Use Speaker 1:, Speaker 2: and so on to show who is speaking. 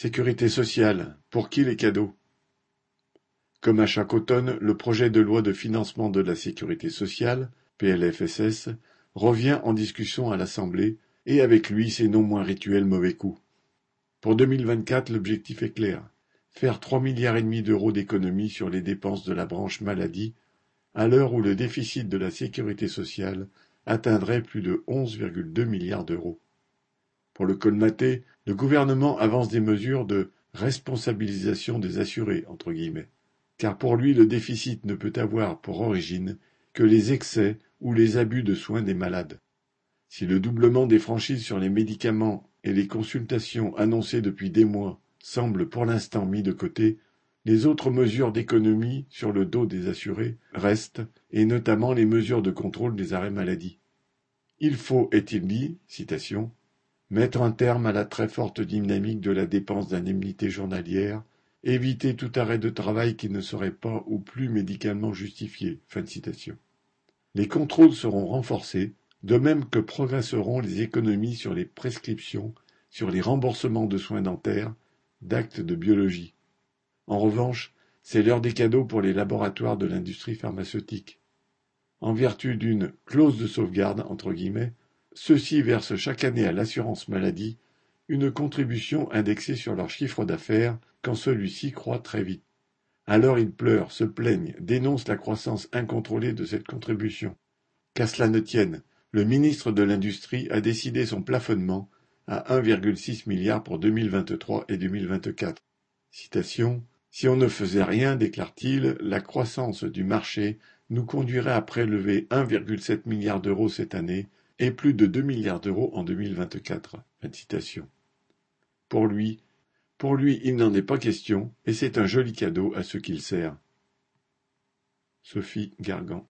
Speaker 1: Sécurité sociale, pour qui les cadeaux? Comme à chaque automne, le projet de loi de financement de la sécurité sociale, PLFSS, revient en discussion à l'Assemblée, et avec lui ses non moins rituels mauvais coups. Pour 2024, l'objectif est clair. Faire trois milliards et demi d'euros d'économies sur les dépenses de la branche maladie, à l'heure où le déficit de la sécurité sociale atteindrait plus de 11,2 milliards d'euros. Pour le colmater, le gouvernement avance des mesures de responsabilisation des assurés, car pour lui le déficit ne peut avoir pour origine que les excès ou les abus de soins des malades. Si le doublement des franchises sur les médicaments et les consultations annoncées depuis des mois semblent pour l'instant mis de côté, les autres mesures d'économie sur le dos des assurés restent, et notamment les mesures de contrôle des arrêts maladie. Il faut, est-il dit, citation, Mettre un terme à la très forte dynamique de la dépense d'indemnité journalière, éviter tout arrêt de travail qui ne serait pas ou plus médicalement justifié. Les contrôles seront renforcés, de même que progresseront les économies sur les prescriptions, sur les remboursements de soins dentaires, d'actes de biologie. En revanche, c'est l'heure des cadeaux pour les laboratoires de l'industrie pharmaceutique. En vertu d'une clause de sauvegarde, entre guillemets, ceux-ci versent chaque année à l'assurance maladie une contribution indexée sur leur chiffre d'affaires quand celui-ci croît très vite. Alors ils pleurent, se plaignent, dénoncent la croissance incontrôlée de cette contribution. Qu'à cela ne tienne, le ministre de l'Industrie a décidé son plafonnement à 1,6 milliard pour 2023 et 2024. Citation Si on ne faisait rien, déclare-t-il, la croissance du marché nous conduirait à prélever 1,7 milliard d'euros cette année et plus de deux milliards d'euros en 2024. Citation. Pour lui, pour lui, il n'en est pas question, et c'est un joli cadeau à ceux qu'il sert. Sophie Gargan